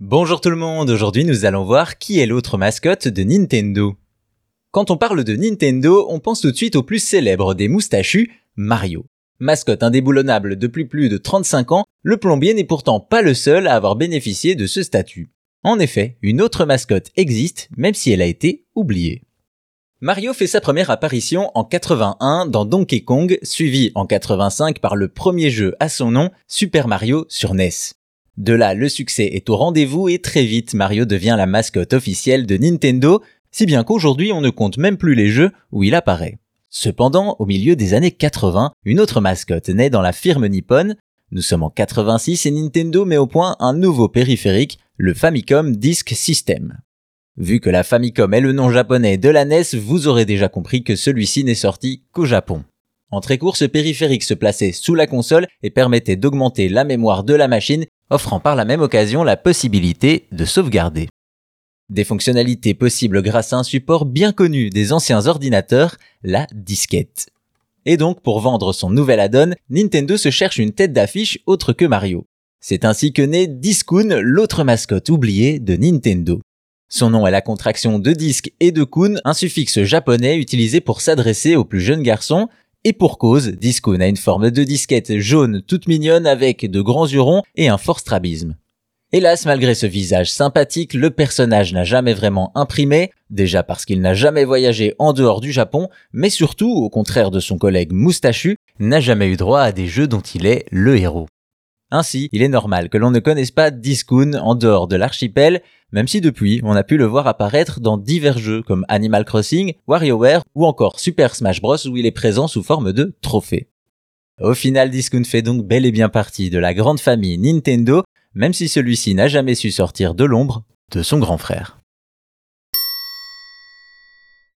Bonjour tout le monde, aujourd'hui nous allons voir qui est l'autre mascotte de Nintendo. Quand on parle de Nintendo, on pense tout de suite au plus célèbre des moustachus, Mario. Mascotte indéboulonnable depuis plus de 35 ans, le plombier n'est pourtant pas le seul à avoir bénéficié de ce statut. En effet, une autre mascotte existe, même si elle a été oubliée. Mario fait sa première apparition en 81 dans Donkey Kong, suivi en 85 par le premier jeu à son nom, Super Mario sur NES. De là, le succès est au rendez-vous et très vite, Mario devient la mascotte officielle de Nintendo, si bien qu'aujourd'hui on ne compte même plus les jeux où il apparaît. Cependant, au milieu des années 80, une autre mascotte naît dans la firme Nippon. Nous sommes en 86 et Nintendo met au point un nouveau périphérique, le Famicom Disk System. Vu que la Famicom est le nom japonais de la NES, vous aurez déjà compris que celui-ci n'est sorti qu'au Japon. En très court, ce périphérique se plaçait sous la console et permettait d'augmenter la mémoire de la machine offrant par la même occasion la possibilité de sauvegarder. Des fonctionnalités possibles grâce à un support bien connu des anciens ordinateurs, la disquette. Et donc, pour vendre son nouvel add-on, Nintendo se cherche une tête d'affiche autre que Mario. C'est ainsi que naît Discoon, l'autre mascotte oubliée de Nintendo. Son nom est la contraction de disque et de kun, un suffixe japonais utilisé pour s'adresser aux plus jeunes garçons, et pour cause, Discoon a une forme de disquette jaune toute mignonne avec de grands hurons et un fort strabisme. Hélas, malgré ce visage sympathique, le personnage n'a jamais vraiment imprimé, déjà parce qu'il n'a jamais voyagé en dehors du Japon, mais surtout, au contraire de son collègue Moustachu, n'a jamais eu droit à des jeux dont il est le héros. Ainsi, il est normal que l'on ne connaisse pas Discoon en dehors de l'archipel, même si depuis, on a pu le voir apparaître dans divers jeux comme Animal Crossing, WarioWare ou encore Super Smash Bros où il est présent sous forme de trophée. Au final, Discount fait donc bel et bien partie de la grande famille Nintendo, même si celui-ci n'a jamais su sortir de l'ombre de son grand frère.